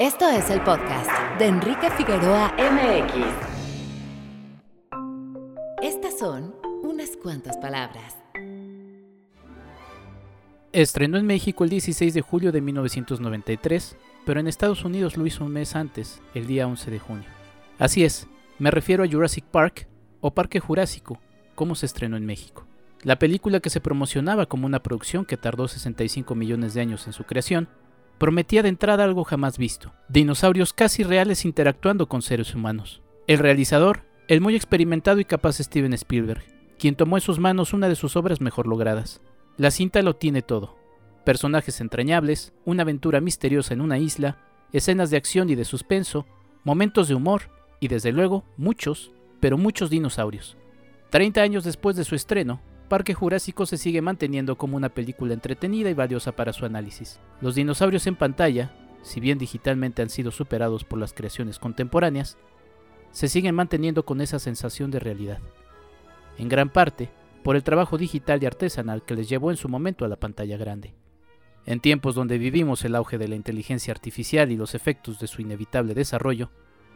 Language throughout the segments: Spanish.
Esto es el podcast de Enrique Figueroa MX. Estas son unas cuantas palabras. Estrenó en México el 16 de julio de 1993, pero en Estados Unidos lo hizo un mes antes, el día 11 de junio. Así es, me refiero a Jurassic Park o Parque Jurásico, como se estrenó en México. La película que se promocionaba como una producción que tardó 65 millones de años en su creación, prometía de entrada algo jamás visto, dinosaurios casi reales interactuando con seres humanos. El realizador, el muy experimentado y capaz Steven Spielberg, quien tomó en sus manos una de sus obras mejor logradas. La cinta lo tiene todo. Personajes entrañables, una aventura misteriosa en una isla, escenas de acción y de suspenso, momentos de humor y desde luego muchos, pero muchos dinosaurios. Treinta años después de su estreno, Parque Jurásico se sigue manteniendo como una película entretenida y valiosa para su análisis. Los dinosaurios en pantalla, si bien digitalmente han sido superados por las creaciones contemporáneas, se siguen manteniendo con esa sensación de realidad. En gran parte, por el trabajo digital y artesanal que les llevó en su momento a la pantalla grande. En tiempos donde vivimos el auge de la inteligencia artificial y los efectos de su inevitable desarrollo,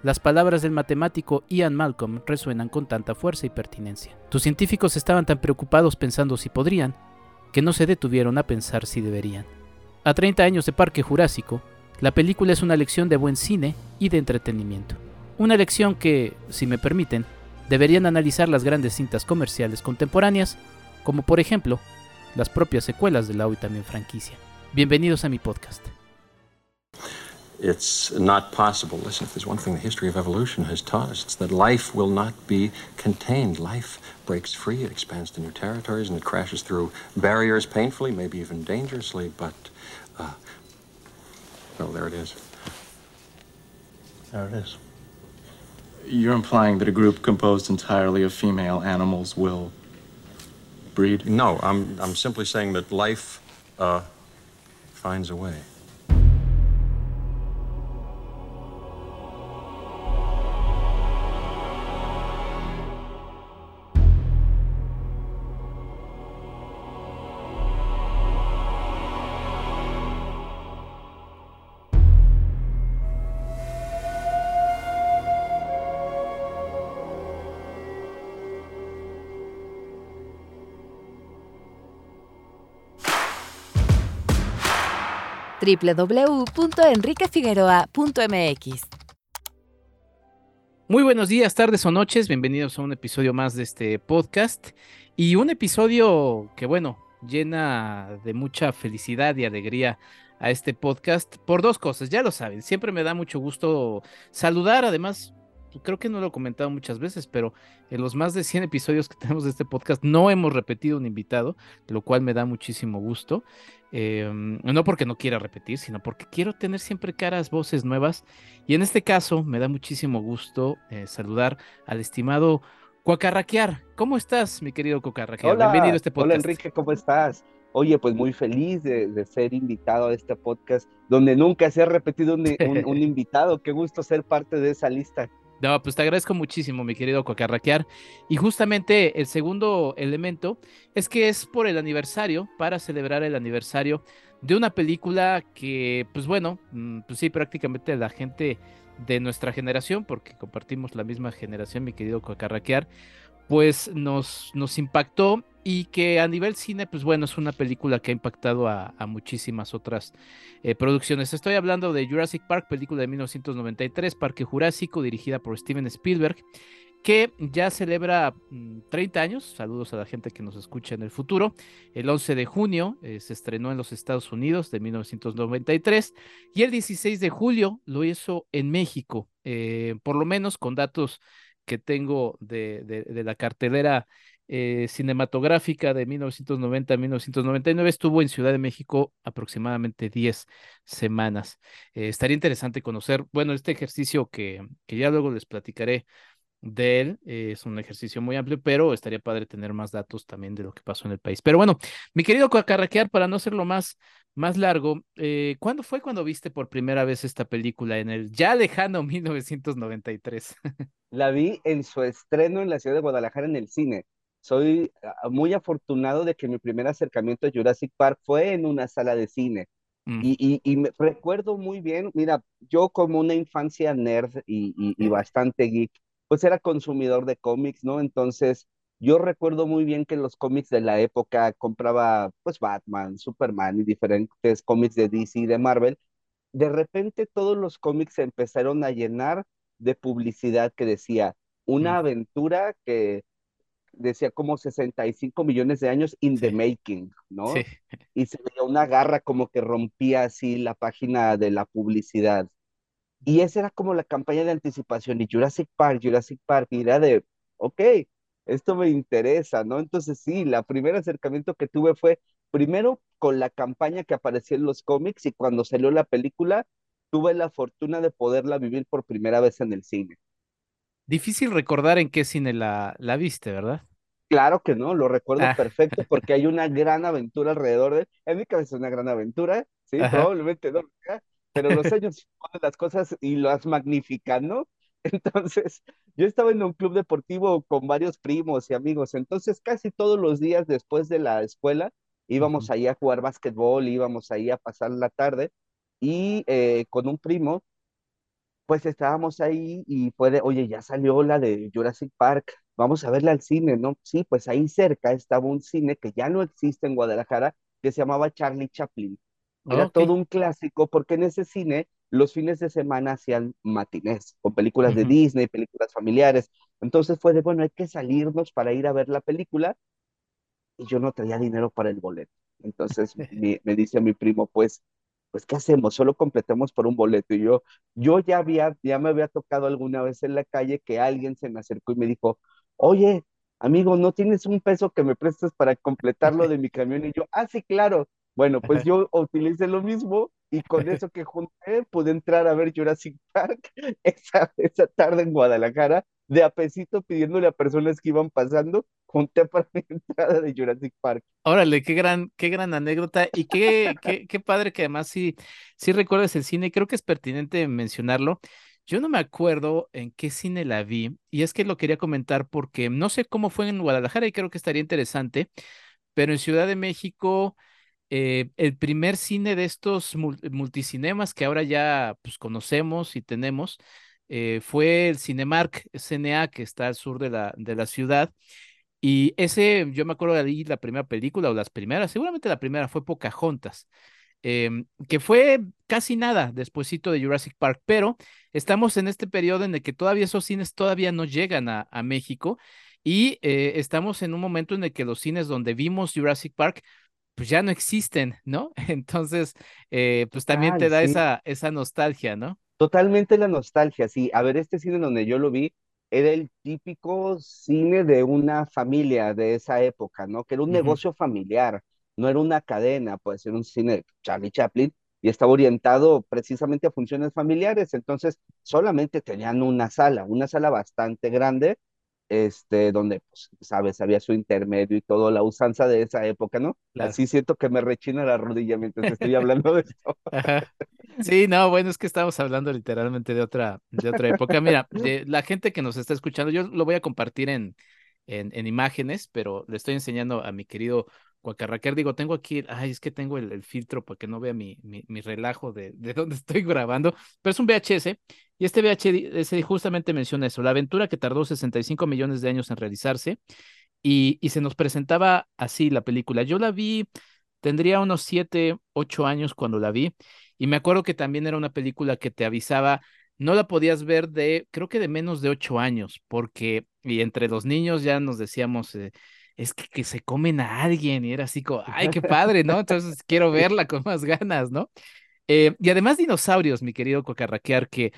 las palabras del matemático Ian Malcolm resuenan con tanta fuerza y pertinencia. Tus científicos estaban tan preocupados pensando si podrían, que no se detuvieron a pensar si deberían. A 30 años de Parque Jurásico, la película es una lección de buen cine y de entretenimiento. Una lección que, si me permiten, deberían analizar las grandes cintas comerciales contemporáneas, como por ejemplo las propias secuelas de la hoy también franquicia. Bienvenidos a mi podcast. It's not possible. Listen, if there's one thing the history of evolution has taught us, it's that life will not be contained. Life breaks free, it expands to new territories, and it crashes through barriers painfully, maybe even dangerously, but, uh, well, there it is. There it is. You're implying that a group composed entirely of female animals will breed? No, I'm, I'm simply saying that life uh, finds a way. www.enriquefigueroa.mx. Muy buenos días, tardes o noches, bienvenidos a un episodio más de este podcast y un episodio que bueno, llena de mucha felicidad y alegría a este podcast por dos cosas, ya lo saben, siempre me da mucho gusto saludar, además creo que no lo he comentado muchas veces, pero en los más de 100 episodios que tenemos de este podcast no hemos repetido un invitado, lo cual me da muchísimo gusto. Em, no porque no quiera repetir, sino porque quiero tener siempre caras, voces nuevas. Y en este caso me da muchísimo gusto eh, saludar al estimado Cuacarraquear. ¿Cómo estás, mi querido Cuacarraquear? Bienvenido a este podcast. Hola, Enrique, ¿cómo estás? Oye, pues muy feliz de, ser invitado a este podcast, donde nunca se ha repetido un, un invitado. Qué gusto ser parte de esa lista. No, pues te agradezco muchísimo, mi querido Cocarraquear. Y justamente el segundo elemento es que es por el aniversario, para celebrar el aniversario de una película que, pues bueno, mm, pues sí, prácticamente la gente de nuestra generación, porque compartimos la misma generación, mi querido Cocarraquear, pues nos, nos impactó y que a nivel cine, pues bueno, es una película que ha impactado a, muchísimas otras eh, producciones. Estoy hablando de Jurassic Park, película de 1993, Parque Jurásico, dirigida por Steven Spielberg, que ya celebra 30 mm, años. Saludos a la gente que nos escucha en el futuro. El 11 de junio eh, se estrenó en los Estados Unidos de 1993 y el 16 de julio lo hizo en México, eh, por lo menos con datos que tengo de, la cartelera eh, cinematográfica de 1990 a 1999 estuvo en Ciudad de México aproximadamente 10 semanas. Eh, estaría interesante conocer, bueno, este ejercicio que, que ya luego les platicaré de él. Eh, es un ejercicio muy amplio, pero estaría padre tener más datos también de lo que pasó en el país. Pero bueno, mi querido Coacarraquear, para no hacerlo más, más largo, ¿cuándo fue cuando viste por primera vez esta película en el ya lejano 1993? La vi en su estreno en la ciudad de Guadalajara en el cine. Soy ah, muy afortunado de que mi primer acercamiento a Jurassic Park fue en una sala de cine. Mm. Y, y, me recuerdo muy bien, mira, yo como una infancia nerd y, y, bastante geek, pues era consumidor de cómics, ¿no? Entonces, yo recuerdo muy bien que los cómics de la época compraba pues Batman, Superman y diferentes cómics de DC y de Marvel. De repente todos los cómics se empezaron a llenar de publicidad que decía una aventura que decía como 65 millones de años in the making, ¿no? Y se veía una garra como que rompía así la página de la publicidad. Y esa era como la campaña de anticipación. Y Jurassic Park, Jurassic Park, y era de, ok, esto me interesa, ¿no? Entonces sí, la primer acercamiento que tuve fue primero con la campaña que aparecía en los cómics y cuando salió la película, tuve la fortuna de poderla vivir por primera vez en el cine. Difícil recordar en qué cine la, la viste, ¿verdad? Claro que no, lo recuerdo ah. perfecto porque hay una gran aventura alrededor de... En mi cabeza es una gran aventura, sí, probablemente no, pero los años ponen las cosas y las magnifican, ¿no? Entonces, yo estaba en un club deportivo con varios primos y amigos, entonces casi todos los días después de la escuela íbamos ahí a jugar básquetbol, íbamos ahí a pasar la tarde y eh, con un primo pues estábamos ahí y fue de, oye, ya salió la de Jurassic Park, vamos a verla al cine, ¿no? Sí, pues ahí cerca estaba un cine que ya no existe en Guadalajara, que se llamaba Charlie Chaplin. Era todo un clásico porque en ese cine los fines de semana hacían matinés con películas de Disney, películas familiares. Entonces fue de, bueno, hay que salirnos para ir a ver la película y yo no traía dinero para el boleto. Entonces me, me dice mi primo, pues pues ¿qué hacemos? Solo completamos por un boleto. Y yo, yo ya había, ya me había tocado alguna vez en la calle que alguien se me acercó y me dijo, oye, amigo, ¿no tienes un peso que me prestes para completarlo de mi camión? Y yo, ah, sí, claro. Bueno, pues yo utilicé lo mismo y con eso que junté pude entrar a ver Jurassic Park esa, esa tarde en Guadalajara de apesito pidiéndole a personas que iban pasando, junté para mi entrada de Jurassic Park. Órale, qué gran, qué gran anécdota y qué, qué, qué padre que además sí, sí recuerdas el cine, creo que es pertinente mencionarlo. Yo no me acuerdo en qué cine la vi y es que lo quería comentar porque no sé cómo fue en Guadalajara y creo que estaría interesante, pero en Ciudad de México... Eh, el primer cine de estos multicinemas que ahora ya pues, conocemos y tenemos, eh, fue el Cinemark CNA que está al sur de la, de la ciudad. Y ese, yo me acuerdo de ahí la primera película o las primeras, seguramente la primera fue Pocahontas, em, que fue casi nada despuesito de Jurassic Park, pero estamos en este periodo en el que todavía esos cines todavía no llegan a, México y eh, estamos en un momento en el que los cines donde vimos Jurassic Park pues ya no existen, ¿no? Entonces, eh, pues también te da esa, esa nostalgia, ¿no? Totalmente la nostalgia, sí. A ver, este cine donde yo lo vi era el típico cine de una familia de esa época, ¿no? Que era un negocio familiar, no era una cadena, pues era un cine de Charlie Chaplin y estaba orientado precisamente a funciones familiares, entonces solamente tenían una sala, una sala bastante grande, este, donde, pues, sabes, había su intermedio y todo, la usanza de esa época, ¿no? Así siento que me rechina la rodilla mientras estoy hablando de esto. Sí, no, bueno, es que estamos hablando literalmente de otra, de otra época. Mira, de la gente que nos está escuchando, yo lo voy a compartir en, en, en imágenes, pero le estoy enseñando a mi querido Cuacarraquer, digo, tengo aquí, ay, es que tengo el, filtro para que no vea mi, mi, relajo de, de dónde estoy grabando, pero es un VHS y este VHS justamente menciona eso, la aventura que tardó 65 millones de años en realizarse y, y se nos presentaba así la película. Yo la vi, tendría unos 7, 8 años cuando la vi y me acuerdo que también era una película que te avisaba, no la podías ver de, creo que de menos de 8 años, porque y entre los niños ya nos decíamos... Eh, es que, que, se comen a alguien y era así como, ay, qué padre, ¿no? Entonces quiero verla con más ganas, ¿no? Eh, y además dinosaurios, mi querido Cocarraquear, que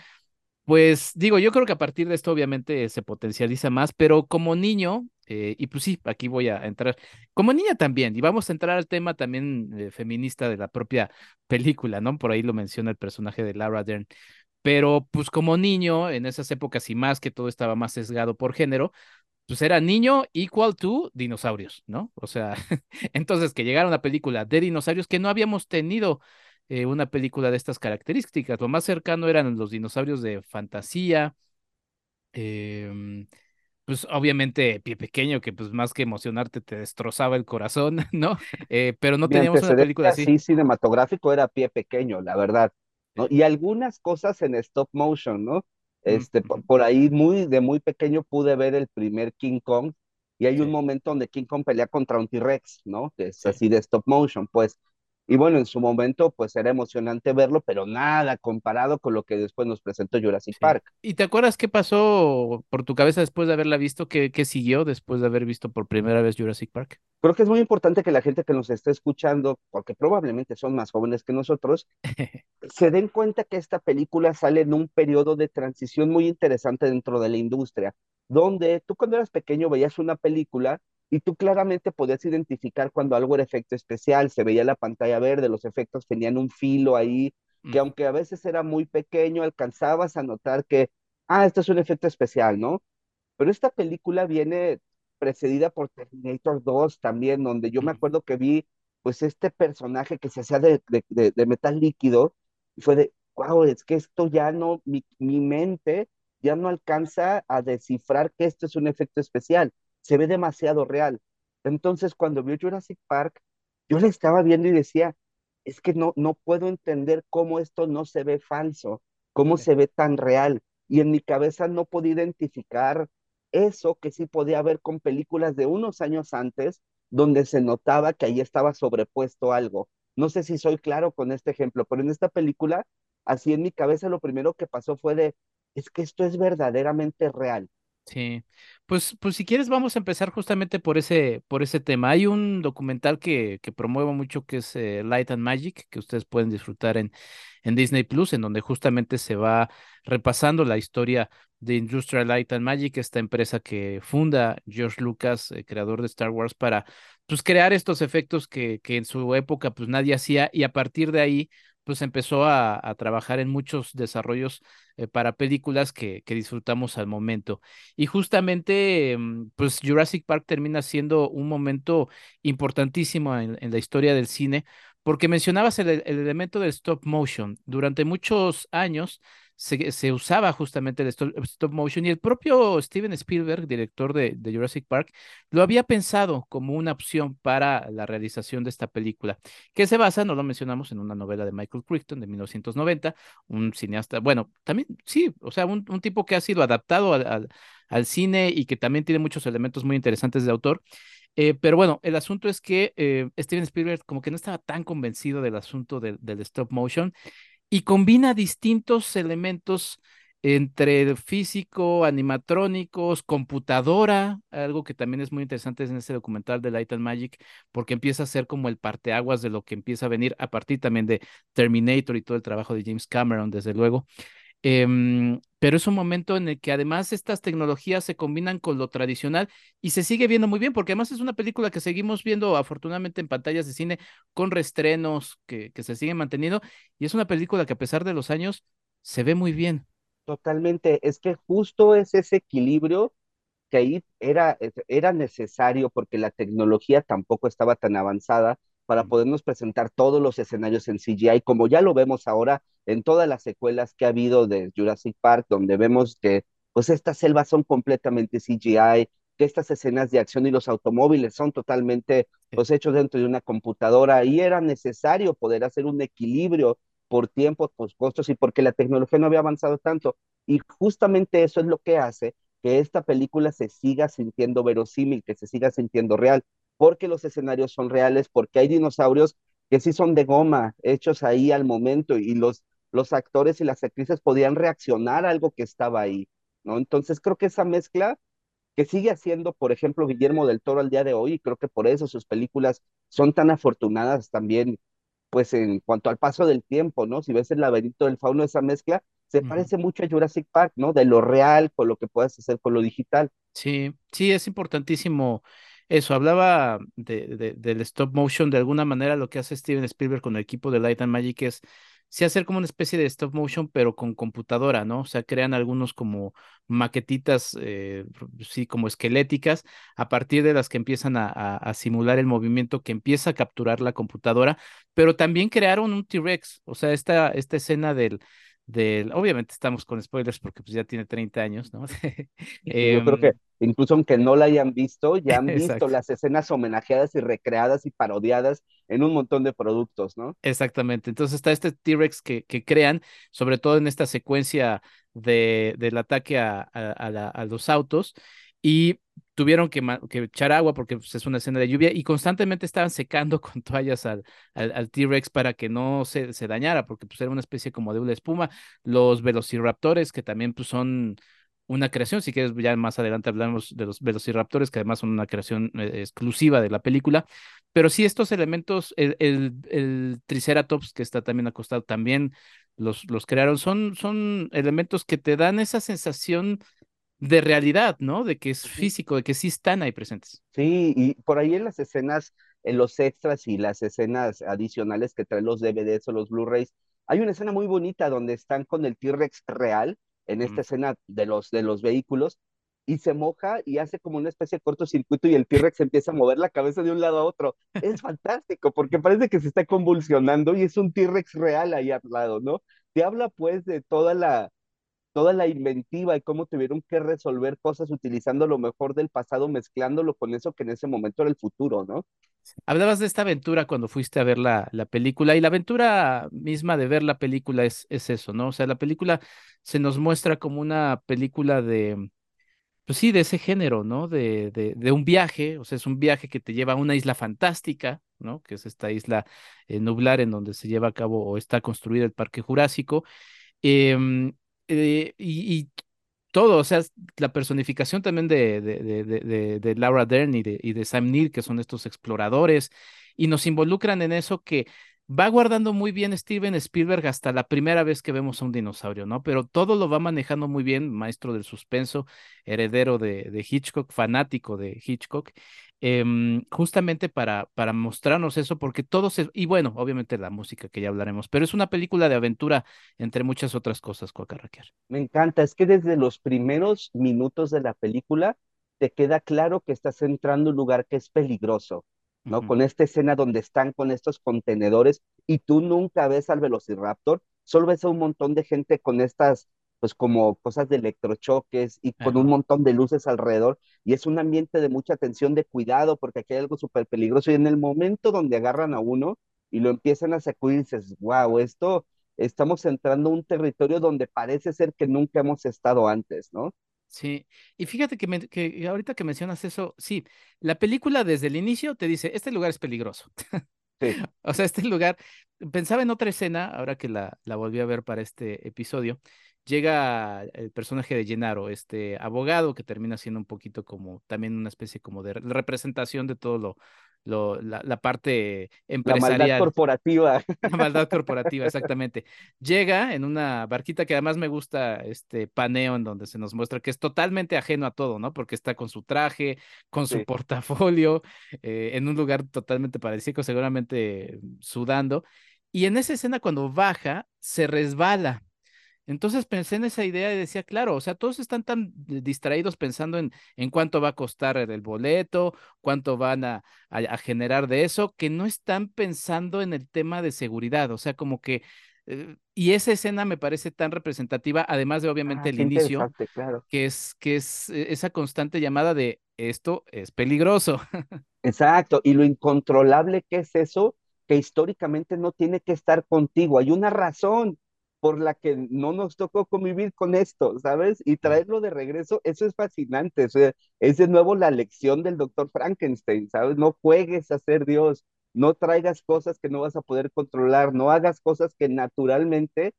pues digo, yo creo que a partir de esto obviamente se potencializa más, pero como niño, eh, y pues sí, aquí voy a entrar, como niña también, y vamos a entrar al tema también eh, feminista de la propia película, ¿no? Por ahí lo menciona el personaje de Laura Dern. Pero pues como niño, en esas épocas y más que todo estaba más sesgado por género, pues era niño equal to dinosaurios, ¿no? O sea, entonces que llegara una película de dinosaurios que no habíamos tenido eh, una película de estas características. Lo más cercano eran los dinosaurios de fantasía. Em, pues obviamente Pie Pequeño, que pues más que emocionarte te destrozaba el corazón, ¿no? Eh, pero no teníamos una película así. Sí, cinematográfico era Pie Pequeño, la verdad, ¿no? Y algunas cosas en stop motion, ¿no? Este, por, ahí muy, de muy pequeño pude ver el primer King Kong y hay un momento donde King Kong pelea contra un T-Rex, ¿no? Que es así de stop motion, pues. Y bueno, en su momento, pues era emocionante verlo, pero nada comparado con lo que después nos presentó Jurassic Park. ¿Y te acuerdas qué pasó por tu cabeza después de haberla visto? ¿Qué, ¿Qué, siguió después de haber visto por primera vez Jurassic Park? Creo que es muy importante que la gente que nos esté escuchando, porque probablemente son más jóvenes que nosotros, se den cuenta que esta película sale en un periodo de transición muy interesante dentro de la industria, donde tú cuando eras pequeño veías una película y tú claramente podías identificar cuando algo era efecto especial, se veía la pantalla verde, los efectos tenían un filo ahí, que aunque a veces era muy pequeño, alcanzabas a notar que, ah, esto es un efecto especial, ¿no? Pero esta película viene precedida por Terminator 2 también, donde yo me acuerdo que vi, pues, este personaje que se hacía de, de, metal líquido, y fue de, wow, es que esto ya no, mi, mi mente ya no alcanza a descifrar que esto es un efecto especial se ve demasiado real. Entonces, cuando vio Jurassic Park, yo le estaba viendo y decía, es que no, no puedo entender cómo esto no se ve falso, cómo se ve tan real. Y en mi cabeza no podía identificar eso que sí podía ver con películas de unos años antes, donde se notaba que ahí estaba sobrepuesto algo. No sé si soy claro con este ejemplo, pero en esta película, así en mi cabeza lo primero que pasó fue de, es que esto es verdaderamente real. Sí, pues, pues si quieres vamos a empezar justamente por ese, por ese tema. Hay un documental que, que promuevo mucho que es eh, Light and Magic, que ustedes pueden disfrutar en, en Disney Plus, en donde justamente se va repasando la historia de Industrial Light and Magic, esta empresa que funda George Lucas, eh, creador de Star Wars, para pues crear estos efectos que, que en su época pues nadie hacía y a partir de ahí pues empezó a, trabajar en muchos desarrollos eh, para películas que, disfrutamos al momento. Y justamente, mm, pues Jurassic Park termina siendo un momento importantísimo en, en la historia del cine, porque mencionabas el, elemento del stop motion. Durante muchos años se, usaba justamente el stop, motion y el propio Steven Spielberg, director de, Jurassic Park, lo había pensado como una opción para la realización de esta película, que se basa, no lo mencionamos, en una novela de Michael Crichton de 1990, un cineasta, bueno, también sí, o sea, un, tipo que ha sido adaptado al, cine y que también tiene muchos elementos muy interesantes de autor. Eh, pero bueno, el asunto es que eh, Steven Spielberg como que no estaba tan convencido del asunto del, stop motion y combina distintos elementos entre físico, animatrónicos, computadora, algo que también es muy interesante en este documental de Light and Magic, porque empieza a ser como el parteaguas de lo que empieza a venir a partir también de Terminator y todo el trabajo de James Cameron, desde luego. Em, pero es un momento en el que además estas tecnologías se combinan con lo tradicional y se sigue viendo muy bien, porque además es una película que seguimos viendo afortunadamente en pantallas de cine con restrenos que, que se siguen manteniendo y es una película que a pesar de los años se ve muy bien. Totalmente, es que justo es ese equilibrio que ahí era, era necesario porque la tecnología tampoco estaba tan avanzada para podernos presentar todos los escenarios en CGI, como ya lo vemos ahora en todas las secuelas que ha habido de Jurassic Park, donde vemos que pues estas selvas son completamente CGI, que estas escenas de acción y los automóviles son totalmente pues hechos dentro de una computadora y era necesario poder hacer un equilibrio por tiempos, por costos y porque la tecnología no había avanzado tanto. Y justamente eso es lo que hace que esta película se siga sintiendo verosímil, que se siga sintiendo real porque los escenarios son reales, porque hay dinosaurios que sí son de goma, hechos ahí al momento, y los, los actores y las actrices podían reaccionar a algo que estaba ahí, ¿no? Entonces creo que esa mezcla que sigue haciendo, por ejemplo, Guillermo del Toro al día de hoy, y creo que por eso sus películas son tan afortunadas también, pues en cuanto al paso del tiempo, ¿no? Si ves el laberinto del fauno, esa mezcla se parece mucho a Jurassic Park, ¿no? De lo real con lo que puedes hacer con lo digital. Sí, sí, es importantísimo eso, hablaba de, del stop motion, de alguna manera lo que hace Steven Spielberg con el equipo de Light and Magic es sí hacer como una especie de stop motion, pero con computadora, ¿no? O sea, crean algunos como maquetitas, eh, sí, como esqueléticas, a partir de las que empiezan a, a, simular el movimiento que empieza a capturar la computadora, pero también crearon un T-Rex, o sea, esta, esta escena del, del, obviamente estamos con spoilers porque pues ya tiene 30 años, ¿no? Yo creo que em, incluso aunque no la hayan visto, ya han visto las escenas homenajeadas y recreadas y parodiadas en un montón de productos, ¿no? Exactamente. Entonces está este T-Rex que, que, crean, sobre todo en esta secuencia de, del ataque a, a los autos y tuvieron que, echar agua porque pues, es una escena de lluvia y constantemente estaban secando con toallas al, al, T-Rex para que no se, se, dañara, porque pues era una especie como de una espuma. Los velociraptores, que también pues, son una creación, si quieres ya más adelante hablamos de los velociraptores, que además son una creación eh, exclusiva de la película, pero sí estos elementos, el, el, el, Triceratops que está también acostado, también los, los crearon, son, son elementos que te dan esa sensación de realidad, ¿no? De que es físico, de que sí están ahí presentes. Sí, y por ahí en las escenas, en los extras y las escenas adicionales que traen los DVDs o los Blu-rays, hay una escena muy bonita donde están con el T-Rex real, en esta escena de los, de los vehículos, y se moja y hace como una especie de cortocircuito y el T-Rex empieza a mover la cabeza de un lado a otro. Es fantástico porque parece que se está convulsionando y es un T-Rex real ahí al lado, ¿no? Te habla pues de toda la, toda la inventiva y cómo tuvieron que resolver cosas utilizando lo mejor del pasado, mezclándolo con eso que en ese momento era el futuro, ¿no? Hablabas de esta aventura cuando fuiste a ver la, la película y la aventura misma de ver la película es, es eso, ¿no? O sea, la película se nos muestra como una película de, pues sí, de ese género, ¿no? De, de, de, un viaje, o sea, es un viaje que te lleva a una isla fantástica, ¿no? Que es esta isla eh, nublar en donde se lleva a cabo o está construido el Parque Jurásico. Eh, eh, y, todo, o sea, la personificación también de, de, de, de Laura Dern y de, y de Sam Neill, que son estos exploradores, y nos involucran en eso que va guardando muy bien Steven Spielberg hasta la primera vez que vemos a un dinosaurio, ¿no? Pero todo lo va manejando muy bien, maestro del suspenso, heredero de, Hitchcock, fanático de Hitchcock, Em, justamente para, para mostrarnos eso, porque todos, y bueno, obviamente la música que ya hablaremos, pero es una película de aventura entre muchas otras cosas, Cuacarraquear. Me encanta, es que desde los primeros minutos de la película te queda claro que estás entrando a un lugar que es peligroso, ¿no? Con esta escena donde están con estos contenedores y tú nunca ves al Velociraptor, solo ves a un montón de gente con estas pues como cosas de electrochoques y con un montón de luces alrededor y es un ambiente de mucha atención, de cuidado, porque aquí hay algo súper peligroso y en el momento donde agarran a uno y lo empiezan a sacudir, dices, wow, esto, estamos entrando a un territorio donde parece ser que nunca hemos estado antes, ¿no? Sí, y fíjate que, que ahorita que mencionas eso, sí, la película desde el inicio te dice, este lugar es peligroso. Sí. o sea, este lugar, pensaba en otra escena, ahora que la, la volví a ver para este episodio, llega el personaje de Gennaro, este abogado que termina siendo un poquito como también una especie como de representación de todo lo, lo la, parte empresarial. La maldad corporativa. La maldad corporativa, exactamente. Llega en una barquita que además me gusta este paneo en donde se nos muestra que es totalmente ajeno a todo, ¿no? Porque está con su traje, con su portafolio, eh, en un lugar totalmente parecido, seguramente sudando. Y en esa escena cuando baja, se resbala entonces pensé en esa idea y decía, claro, o sea, todos están tan distraídos pensando en, en cuánto va a costar el boleto, cuánto van a, a, generar de eso, que no están pensando en el tema de seguridad. O sea, como que, eh, y esa escena me parece tan representativa, además de obviamente ah, el inicio, claro. que es, que es eh, esa constante llamada de esto es peligroso. Exacto, y lo incontrolable que es eso, que históricamente no tiene que estar contigo. Hay una razón por la que no nos tocó convivir con esto, ¿sabes? Y traerlo de regreso, eso es fascinante. O sea, es de nuevo la lección del doctor Frankenstein, ¿sabes? No juegues a ser Dios, no traigas cosas que no vas a poder controlar, no hagas cosas que naturalmente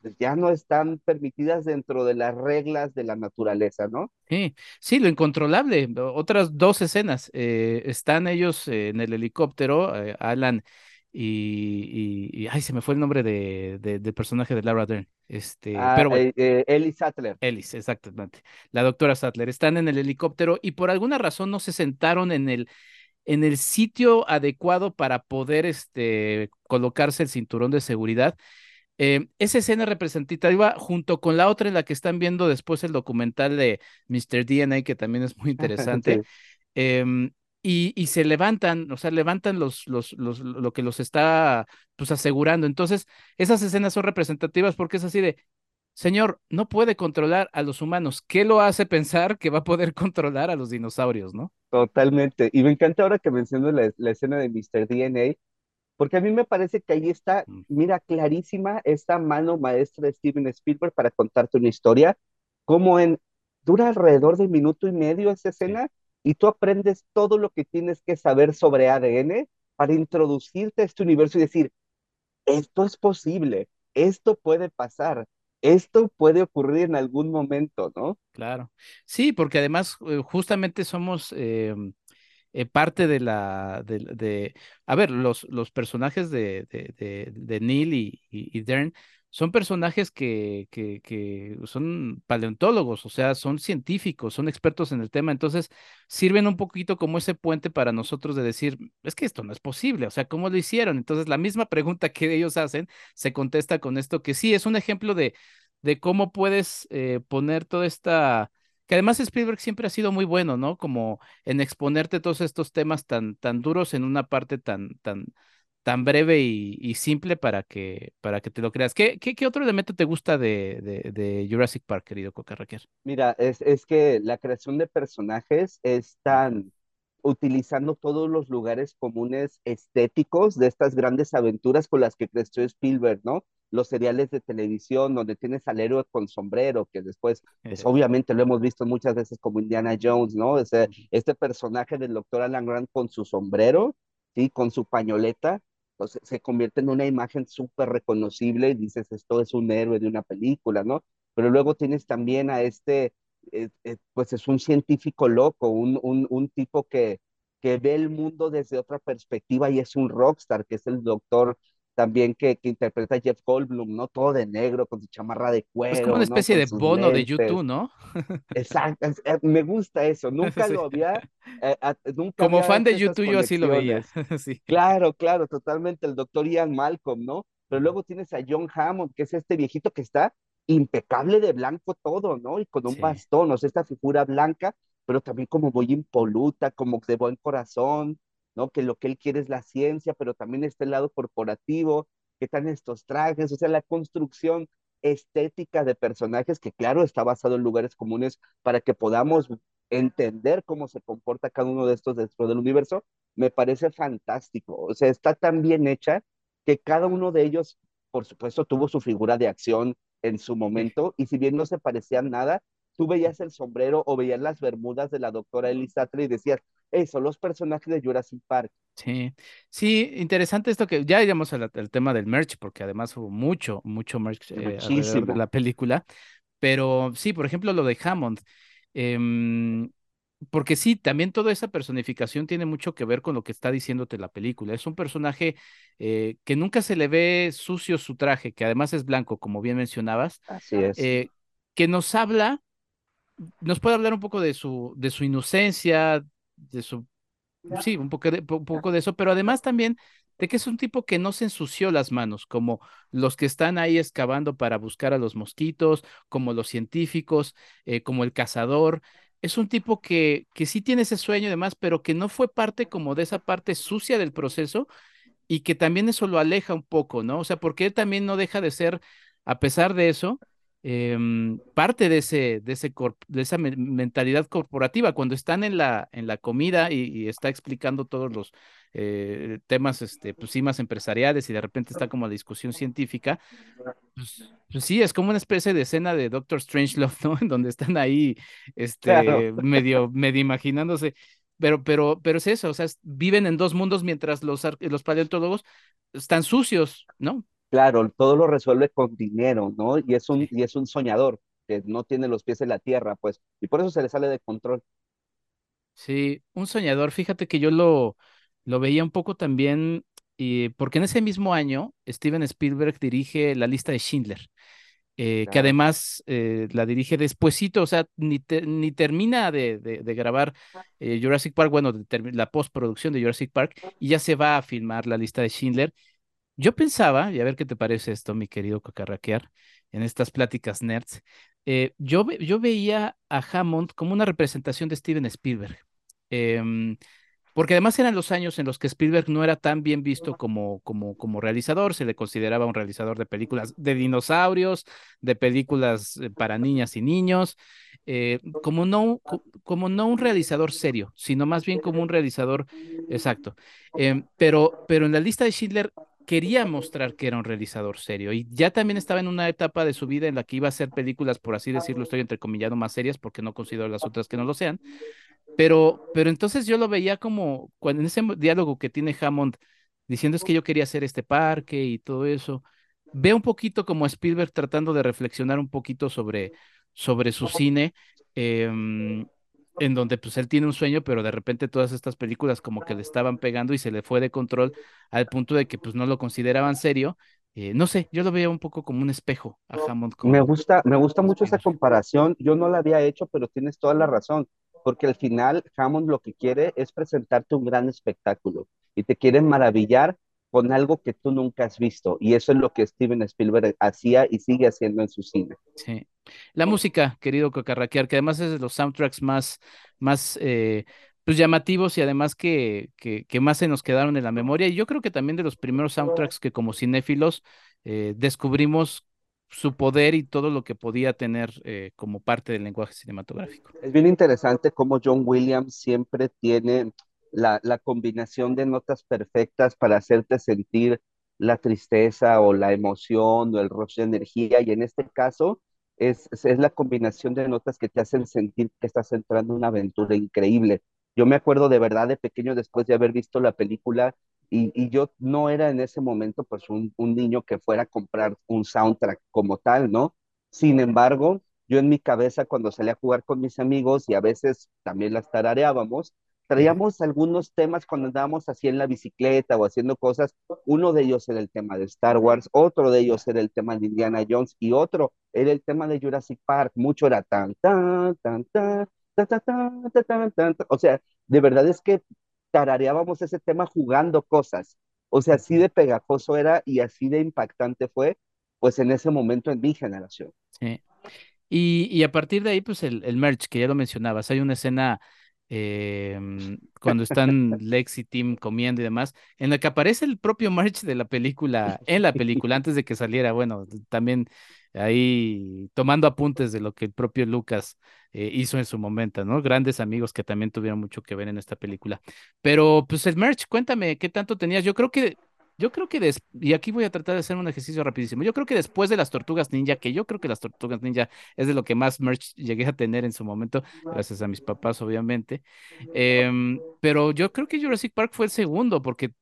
pues, ya no están permitidas dentro de las reglas de la naturaleza, ¿no? Sí, sí, lo incontrolable. Otras dos escenas. Eh, están ellos en el helicóptero, eh, Alan y, ay, se me fue el nombre de, del personaje de Laura Dern. Este, ah, pero bueno. Eh, eh, Ellie Sattler. Ellis, exactamente. La doctora Sattler. Están en el helicóptero y por alguna razón no se sentaron en el, en el sitio adecuado para poder este, colocarse el cinturón de seguridad. Eh, esa escena representativa junto con la otra en la que están viendo después el documental de Mr. DNA, que también es muy interesante. Em, y, y, se levantan, o sea, levantan los, los, los, lo que los está pues asegurando. Entonces, esas escenas son representativas porque es así de, señor, no puede controlar a los humanos. ¿Qué lo hace pensar que va a poder controlar a los dinosaurios, no? Totalmente. Y me encanta ahora que mencionas la, la escena de Mr. DNA, porque a mí me parece que ahí está, mm. mira, clarísima esta mano maestra de Steven Spielberg para contarte una historia, como en, dura alrededor de minuto y medio esa escena, y tú aprendes todo lo que tienes que saber sobre ADN para introducirte a este universo y decir, esto es posible, esto puede pasar, esto puede ocurrir en algún momento, ¿no? Claro. Sí, porque además eh, justamente somos eh, eh, parte de la, de, a ver, los, los personajes de, de, de Neil y, y, Dern son personajes que, que, que, son paleontólogos, o sea, son científicos, son expertos en el tema, entonces sirven un poquito como ese puente para nosotros de decir, es que esto no es posible, o sea, ¿cómo lo hicieron? Entonces, la misma pregunta que ellos hacen se contesta con esto, que sí, es un ejemplo de, de cómo puedes eh, poner toda esta que además Spielberg siempre ha sido muy bueno, ¿no? Como en exponerte todos estos temas tan, tan duros en una parte tan, tan, tan breve y, simple para que, para que te lo creas. ¿Qué, qué, qué otro elemento te gusta de, de, de Jurassic Park, querido Coca Mira, es, es que la creación de personajes es tan utilizando todos los lugares comunes estéticos de estas grandes aventuras con las que creció Spielberg, ¿no? Los seriales de televisión donde tienes al héroe con sombrero, que después, pues obviamente lo hemos visto muchas veces como Indiana Jones, ¿no? Ese, este personaje del doctor Alan Grant con su sombrero, ¿sí? Con su pañoleta, se convierte en una imagen súper reconocible y dices, esto es un héroe de una película, ¿no? Pero luego tienes también a este eh, eh, pues es un científico loco, un, un, un tipo que, que ve el mundo desde otra perspectiva y es un rockstar, que es el doctor también que, que, interpreta a Jeff Goldblum, ¿no? Todo de negro, con su chamarra de cuero. Es como una especie de bono de YouTube, ¿no? Exacto, eh, me gusta eso, nunca lo había, nunca Como fan de YouTube yo así lo veía. sí. Claro, claro, totalmente, el doctor Ian Malcolm, ¿no? Pero luego tienes a John Hammond, que es este viejito que está impecable de blanco todo, ¿no? Y con un bastón, o sea, esta figura blanca, pero también como muy impoluta, como de buen corazón, ¿no? Que lo que él quiere es la ciencia, pero también este lado corporativo, que están estos trajes, o sea, la construcción estética de personajes que claro está basado en lugares comunes para que podamos entender cómo se comporta cada uno de estos dentro del universo, me parece fantástico. O sea, está tan bien hecha que cada uno de ellos, por supuesto, tuvo su figura de acción en su momento, y si bien no se parecían nada, tú veías el sombrero o veías las bermudas de la doctora Elisatra y decías, eso, los personajes de Jurassic Park. Sí, sí, interesante esto que ya iremos al, tema del merch, porque además hubo mucho, mucho merch eh, de la película, pero sí, por ejemplo, lo de Hammond. Eh, porque sí, también toda esa personificación tiene mucho que ver con lo que está diciéndote la película. Es un personaje eh, que nunca se le ve sucio su traje, que además es blanco, como bien mencionabas. Así es. Eh, que nos habla, nos puede hablar un poco de su, de su inocencia, de su, sí, un poco de, un poco de eso, pero además también de que es un tipo que no se ensució las manos, como los que están ahí excavando para buscar a los mosquitos, como los científicos, eh, como el cazador. Es un tipo que, que sí tiene ese sueño y demás, pero que no fue parte como de esa parte sucia del proceso y que también eso lo aleja un poco, ¿no? O sea, porque él también no deja de ser, a pesar de eso, em, parte de, ese, de, ese de esa mentalidad corporativa. Cuando están en la, en la comida y, está explicando todos los eh, temas, este, pues sí, más empresariales y de repente está como la discusión científica, pues, pues, sí, es como una especie de escena de Doctor Strangelove, ¿no? En donde están ahí, este, medio, medio imaginándose. Pero, pero, pero es eso, o sea, viven en dos mundos mientras los, los paleontólogos están sucios, ¿no? Claro, todo lo resuelve con dinero, ¿no? Y es un, y es un soñador que no tiene los pies en la tierra, pues, y por eso se le sale de control. Sí, un soñador, fíjate que yo lo, lo veía un poco también, y porque en ese mismo año Steven Spielberg dirige La lista de Schindler. Eh, que además eh, la dirige despuesito, o sea, ni, ni termina de, de, grabar eh, Jurassic Park, bueno, la postproducción de Jurassic Park, y ya se va a filmar la lista de Schindler. Yo pensaba, y a ver qué te parece esto, mi querido Cocarraquear, en estas pláticas nerds, yo, yo veía a Hammond como una representación de Steven Spielberg. Em, porque además eran los años en los que Spielberg no era tan bien visto como, como, como realizador, se le consideraba un realizador de películas de dinosaurios, de películas eh, para niñas y niños, eh, como, no, como no un realizador serio, sino más bien como un realizador exacto. Em, pero, pero en la lista de Schindler quería mostrar que era un realizador serio y ya también estaba en una etapa de su vida en la que iba a hacer películas, por así decirlo, estoy entrecomillado más serias porque no considero las otras que no lo sean, pero, pero entonces yo lo veía como cuando en ese diálogo que tiene Hammond diciendo es que yo quería hacer este parque y todo eso, veo un poquito como Spielberg tratando de reflexionar un poquito sobre, sobre su cine. Em, en donde pues él tiene un sueño, pero de repente todas estas películas como que le estaban pegando y se le fue de control al punto de que pues no lo consideraban serio. Eh, no sé, yo lo veía un poco como un espejo a Hammond. me gusta, me gusta mucho esa comparación. Yo no la había hecho, pero tienes toda la razón, porque al final Hammond lo que quiere es presentarte un gran espectáculo y te quiere maravillar con algo que tú nunca has visto. Y eso es lo que Steven Spielberg hacía y sigue haciendo en su cine. Sí. La música, querido Cocarraquear, que además es de los soundtracks más, más eh, pues llamativos y además que, que, que, más se nos quedaron en la memoria. Y yo creo que también de los primeros soundtracks que como cinéfilos eh, descubrimos su poder y todo lo que podía tener eh, como parte del lenguaje cinematográfico. Es bien interesante cómo John Williams siempre tiene la, la combinación de notas perfectas para hacerte sentir la tristeza o la emoción o el rush de energía. Y en este caso, es, es la combinación de notas que te hacen sentir que estás entrando en una aventura increíble. Yo me acuerdo de verdad de pequeño después de haber visto la película y, y yo no era en ese momento pues un, un, niño que fuera a comprar un soundtrack como tal, ¿no? Sin embargo, yo en mi cabeza cuando salía a jugar con mis amigos y a veces también las tarareábamos, traíamos algunos temas cuando andábamos así en la bicicleta o haciendo cosas. Uno de ellos era el tema de Star Wars, otro de ellos era el tema de Indiana Jones y otro era el tema de Jurassic Park. Mucho era tan, tan, tan, tan, tan, tan, tan, tan, tan, tan. O sea, de verdad es que tarareábamos ese tema jugando cosas. O sea, así de pegajoso era y así de impactante fue, pues en ese momento en mi generación. Sí. Y, y a partir de ahí, pues el, el merch, que ya lo mencionabas, hay una escena eh, cuando están Lex y Tim comiendo y demás, en la que aparece el propio March de la película, en la película, antes de que saliera, bueno, también ahí tomando apuntes de lo que el propio Lucas eh, hizo en su momento, ¿no? Grandes amigos que también tuvieron mucho que ver en esta película. Pero pues el merch, cuéntame, ¿qué tanto tenías? Yo creo que yo creo que, des... y aquí voy a tratar de hacer un ejercicio rapidísimo. Yo creo que después de las tortugas ninja, que yo creo que las tortugas ninja es de lo que más merch llegué a tener en su momento, gracias a mis papás, obviamente. Eh, pero yo creo que Jurassic Park fue el segundo, porque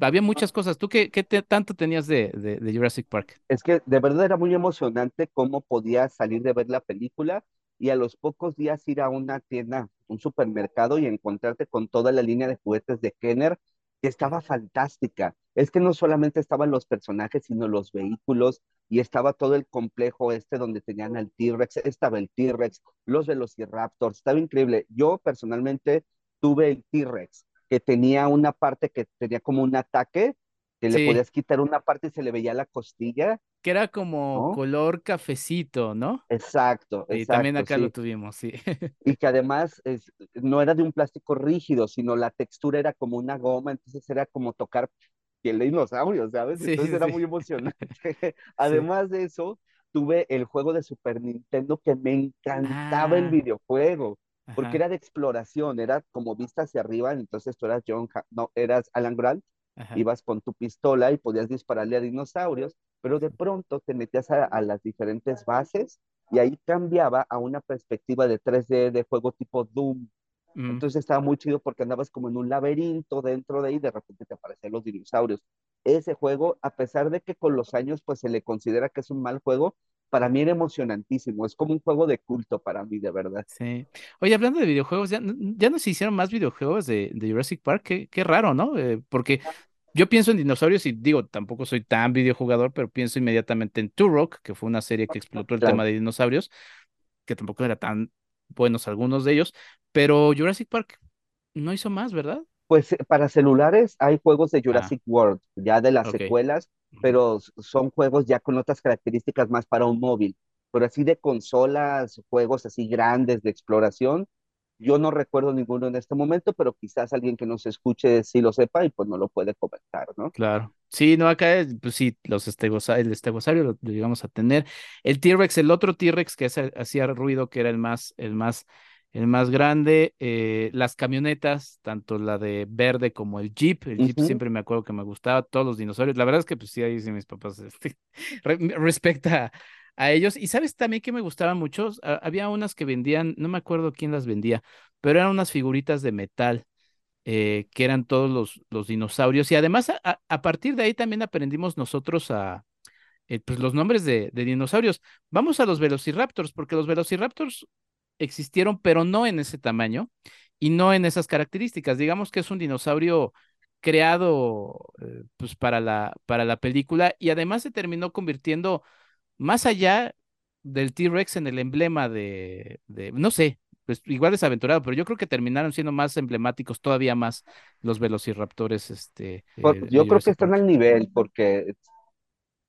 había muchas cosas. ¿Tú qué, qué te, tanto tenías de, de, de, Jurassic Park? Es que de verdad era muy emocionante cómo podías salir de ver la película y a los pocos días ir a una tienda, un supermercado y encontrarte con toda la línea de juguetes de Kenner que estaba fantástica. Es que no solamente estaban los personajes, sino los vehículos y estaba todo el complejo este donde tenían al T-Rex, estaba el T-Rex, los Velociraptors, estaba increíble. Yo personalmente tuve el T-Rex, que tenía una parte que tenía como un ataque, que sí. le podías quitar una parte y se le veía la costilla. Que era como ¿no? color cafecito, ¿no? Exacto, Y exacto, también acá sí. lo tuvimos, sí. Y que además es, no era de un plástico rígido, sino la textura era como una goma, entonces era como tocar piel de dinosaurio, ¿sabes? Sí, entonces era muy emocionante. además de eso, tuve el juego de Super Nintendo que me encantaba el Ah, videojuego. Porque ajá, era de exploración, era como vista hacia arriba, entonces tú eras John, Ha- no, eras Alan Grant, ajá. ibas con tu pistola y podías dispararle a dinosaurios, pero de pronto te metías a, a las diferentes bases y ahí cambiaba a una perspectiva de 3D de juego tipo Doom. Mm, Entonces estaba muy chido porque andabas como en un laberinto dentro de ahí, de repente te aparecían los dinosaurios. Ese juego, a pesar de que con los años pues se le considera que es un mal juego, para mí era emocionantísimo. Es como un juego de culto para mí, de verdad. sí. Oye, hablando de videojuegos, ya, ya no se hicieron más videojuegos de, de Jurassic Park, qué, qué raro, ¿no? Eh, porque yo pienso en dinosaurios y digo, tampoco soy tan videojugador, pero pienso inmediatamente en Turok, que fue una serie que explotó el tema Claro. de dinosaurios, que tampoco era tan buenos algunos de ellos, pero Jurassic Park no hizo más, ¿verdad? Pues eh, para celulares hay juegos de Ah, Jurassic World, ya de las secuelas, pero son juegos ya con otras características más para un móvil. Pero así de consolas, juegos así grandes de exploración, Yo no recuerdo ninguno en este momento, pero quizás alguien que nos escuche sí lo sepa y pues no lo puede comentar, ¿no? Claro. Sí, no, acá, pues sí, los estegosarios, el estegosario lo, llegamos a tener. El T-Rex, el otro T-Rex que hacía ruido, que era el más, el más, el más grande, eh, las camionetas, tanto la de verde como el Jeep. El Jeep siempre me acuerdo que me gustaba, todos los dinosaurios. La verdad es que pues sí, ahí sí mis papás este, respecta a ellos. Y sabes también que me gustaban mucho, había unas que vendían, no me acuerdo quién las vendía, pero eran unas figuritas de metal. Eh, que eran todos los, los dinosaurios. Y además, a, partir de ahí también aprendimos nosotros a eh, pues los nombres de, de, dinosaurios. Vamos a los velociraptors, porque los velociraptors existieron, pero no en ese tamaño y no en esas características. Digamos que es un dinosaurio creado eh, pues para la, para la película y además se terminó convirtiendo más allá del T-Rex en el emblema de, no sé, pues igual es aventurado, pero yo creo que terminaron siendo más emblemáticos todavía más los velociraptores. Este, eh, yo creo que están al nivel, porque,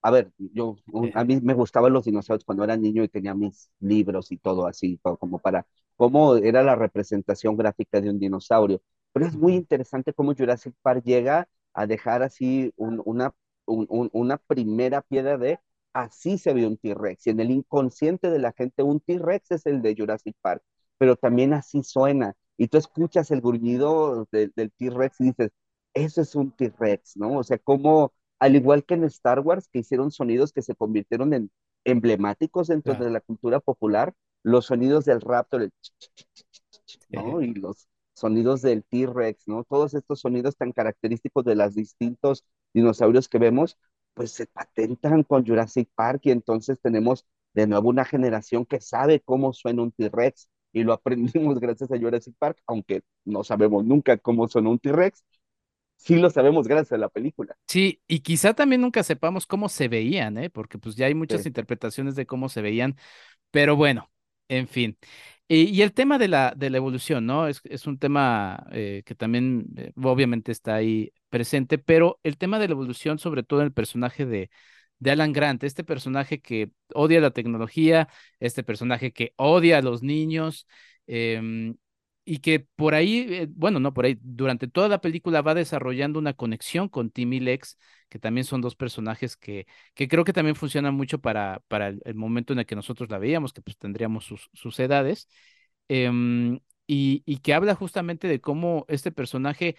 a ver, yo, a mí me gustaban los dinosaurios cuando era niño y tenía mis libros y todo así, como para, cómo era la representación gráfica de un dinosaurio. Pero es muy interesante cómo Jurassic Park llega a dejar así una, una primera piedra de así se ve un T-Rex. Y en el inconsciente de la gente, un T-Rex es el de Jurassic Park, pero también así suena. Y tú escuchas el gruñido del T-Rex y dices, eso es un T-Rex, ¿no? O sea, como, al igual que en Star Wars, que hicieron sonidos que se convirtieron en emblemáticos dentro de la cultura popular, los sonidos del Raptor, el ¿no? Y los sonidos del T-Rex, ¿no? Todos estos sonidos tan característicos de los distintos dinosaurios que vemos, pues se patentan con Jurassic Park y entonces tenemos de nuevo una generación que sabe cómo suena un T-Rex y lo aprendimos gracias a Jurassic Park, aunque no sabemos nunca cómo suena un T-Rex, sí lo sabemos gracias a la película. Sí, y quizá también nunca sepamos cómo se veían, ¿eh? porque pues ya hay muchas interpretaciones de cómo se veían, pero bueno, en fin. Y, el tema de la, de la evolución, ¿no? Es, es un tema eh, que también eh, obviamente está ahí presente, pero el tema de la evolución, sobre todo en el personaje de, de Alan Grant, este personaje que odia la tecnología, este personaje que odia a los niños, em, y que por ahí, eh, bueno, no por ahí, durante toda la película va desarrollando una conexión con Timmy Lex, que también son dos personajes que, que creo que también funcionan mucho para, para el, momento en el que nosotros la veíamos, que pues tendríamos sus, sus edades, em, y, y, que habla justamente de cómo este personaje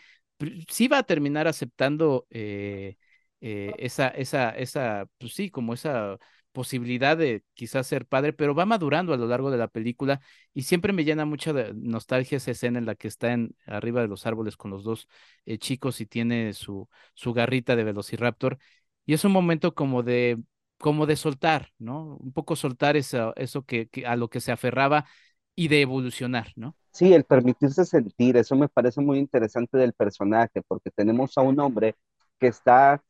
sí va a terminar aceptando eh, eh, esa, esa, esa, pues sí, como esa posibilidad de quizás ser padre, pero va madurando a lo largo de la película y siempre me llena mucha nostalgia esa escena en la que está en, arriba de los árboles con los dos eh, chicos y tiene su, su garrita de Velociraptor y es un momento como de como de soltar, ¿no? Un poco soltar eso, eso que, a lo que se aferraba y de evolucionar, ¿no? Sí, el permitirse sentir, eso me parece muy interesante del personaje, porque tenemos a un hombre que está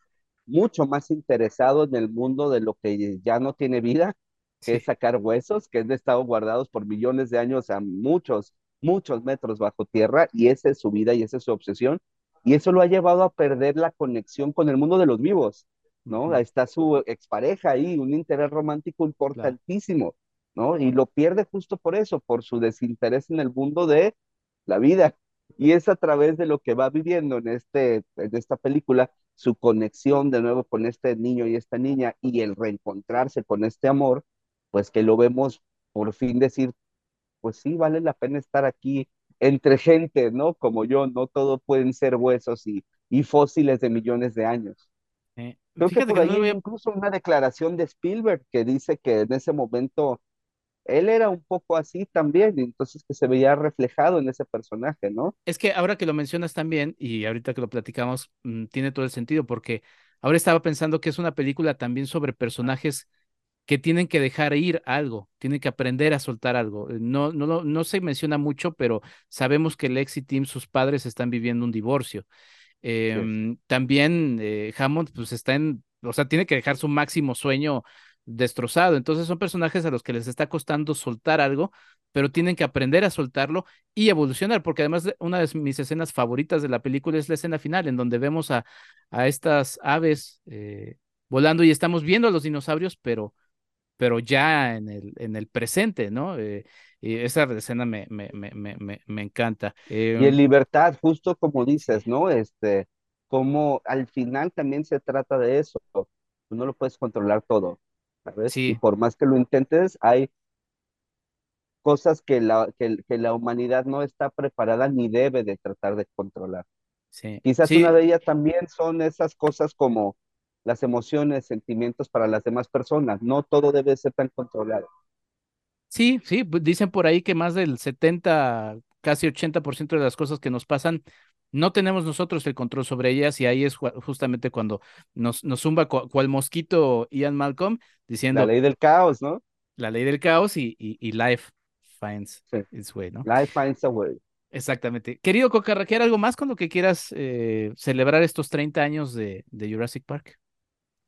mucho más interesado en el mundo de lo que ya no tiene vida, que es sacar huesos, que han estado guardados por millones de años a muchos, muchos metros bajo tierra, y esa es su vida y esa es su obsesión, y eso lo ha llevado a perder la conexión con el mundo de los vivos, ¿no? Está su expareja ahí, un interés romántico importantísimo, ¿no? Y lo pierde justo por eso, por su desinterés en el mundo de la vida. Y es a través de lo que va viviendo en, este, en esta película su conexión de nuevo con este niño y esta niña y el reencontrarse con este amor, pues que lo vemos por fin decir, pues sí, vale la pena estar aquí entre gente, ¿no? Como yo, no todo pueden ser huesos y, y fósiles de millones de años. Eh, Creo que por ahí hay incluso una declaración de Spielberg que dice que en ese momento él era un poco así también, entonces que se veía reflejado en ese personaje, ¿no? Es que ahora que lo mencionas también, y ahorita que lo platicamos, mm, tiene todo el sentido, porque ahora estaba pensando que es una película también sobre personajes que tienen que dejar ir algo, tienen que aprender a soltar algo. Eh, no, no, no se menciona mucho, pero sabemos que Lex y Tim, sus padres, están viviendo un divorcio. Em, también eh, Hammond, pues está en, o sea, tiene que dejar su máximo sueño destrozado. Entonces son personajes a los que les está costando soltar algo, pero tienen que aprender a soltarlo y evolucionar, porque además una de mis escenas favoritas de la película es la escena final, en donde vemos a, a estas aves eh, volando y estamos viendo a los dinosaurios, pero, pero ya en el, en el presente, ¿no? Eh, y esa escena me, me, me, me encanta. y en libertad, justo como dices, ¿no? Este, como al final también se trata de eso. Tú no lo puedes controlar todo, ¿sabes? Y por más que lo intentes, hay cosas que la, que, que la humanidad no está preparada ni debe de tratar de controlar. Sí. Quizás una de ellas también son esas cosas como las emociones, sentimientos para las demás personas. No todo debe ser tan controlado. Sí, sí, pues, dicen por ahí que más del 70, casi 80% de las cosas que nos pasan, no tenemos nosotros el control sobre ellas y ahí es justamente cuando nos, nos zumba cual mosquito Ian Malcolm diciendo... La ley del caos, ¿no? La ley del caos y, y, life finds its way, ¿no? Life finds a way. Exactamente. Querido Cocarraquear, ¿algo más con lo que quieras eh, celebrar estos 30 años de, de Jurassic Park?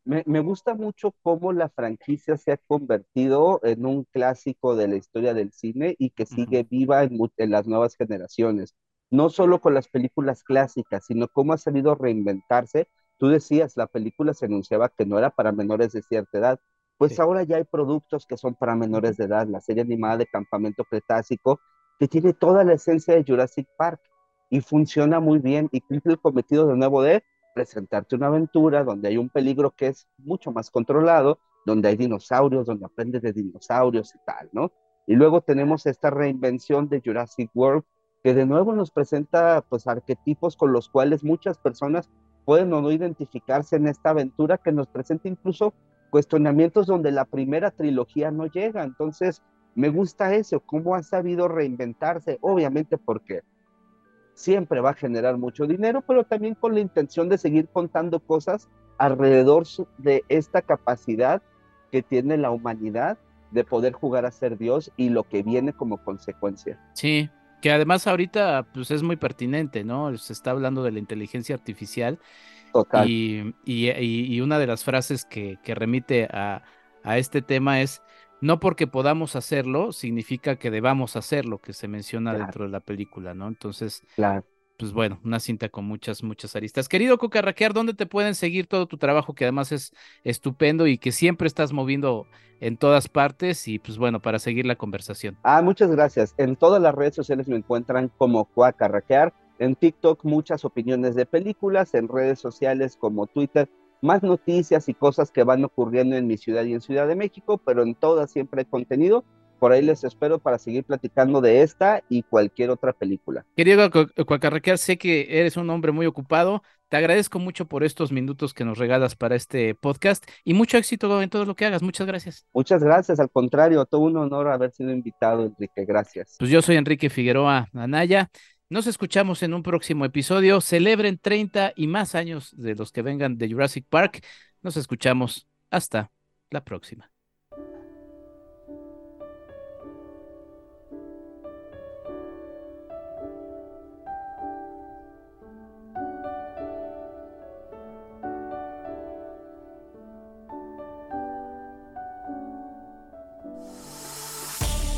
Me, gusta mucho cómo la franquicia se ha convertido en un clásico de la historia del cine y que sigue viva en, las nuevas generaciones. No solo con las películas clásicas, sino cómo ha salido reinventarse. Tú decías, la película se anunciaba que no era para menores de cierta edad. Pues ahora ya hay productos que son para menores de edad. La serie animada de Campamento Cretácico, que tiene toda la esencia de Jurassic Park y funciona muy bien y cumple el cometido de nuevo de presentarte una aventura donde hay un peligro que es mucho más controlado, donde hay dinosaurios, donde aprendes de dinosaurios y tal, ¿no? Y luego tenemos esta reinvención de Jurassic World, que de nuevo nos presenta pues arquetipos con los cuales muchas personas pueden o no identificarse en esta aventura que nos presenta incluso cuestionamientos donde la primera trilogía no llega. Entonces, me gusta eso, cómo ha sabido reinventarse, obviamente porque siempre va a generar mucho dinero, pero también con la intención de seguir contando cosas alrededor de esta capacidad que tiene la humanidad de poder jugar a ser Dios y lo que viene como consecuencia. Sí, que además ahorita pues es muy pertinente, ¿no? Se está hablando de la inteligencia artificial Total. Y, y, una de las frases que, que remite a, a, este tema es, no porque podamos hacerlo, significa que debamos hacerlo, que se menciona dentro de la película, ¿no? Entonces, claro. Pues bueno, una cinta con muchas, muchas aristas. Querido Cocarraquear, ¿dónde te pueden seguir todo tu trabajo, que además es estupendo y que siempre estás moviendo en todas partes? Y pues bueno, para seguir la conversación. Ah, muchas gracias. En todas las redes sociales me encuentran como Coacarraquear. En TikTok muchas opiniones de películas, en redes sociales como Twitter más noticias y cosas que van ocurriendo en mi ciudad y en Ciudad de México, pero en todas siempre hay contenido. Por ahí les espero para seguir platicando de esta y cualquier otra película. Querido Cuacarraquear, sé que eres un hombre muy ocupado. Te agradezco mucho por estos minutos que nos regalas para este podcast y mucho éxito en todo lo que hagas. Muchas gracias. Muchas gracias. Al contrario, todo un honor haber sido invitado, Enrique. Gracias. Pues yo soy Enrique Figueroa Anaya. Nos escuchamos en un próximo episodio. Celebren 30 y más años de los que vengan de Jurassic Park. Nos escuchamos. Hasta la próxima.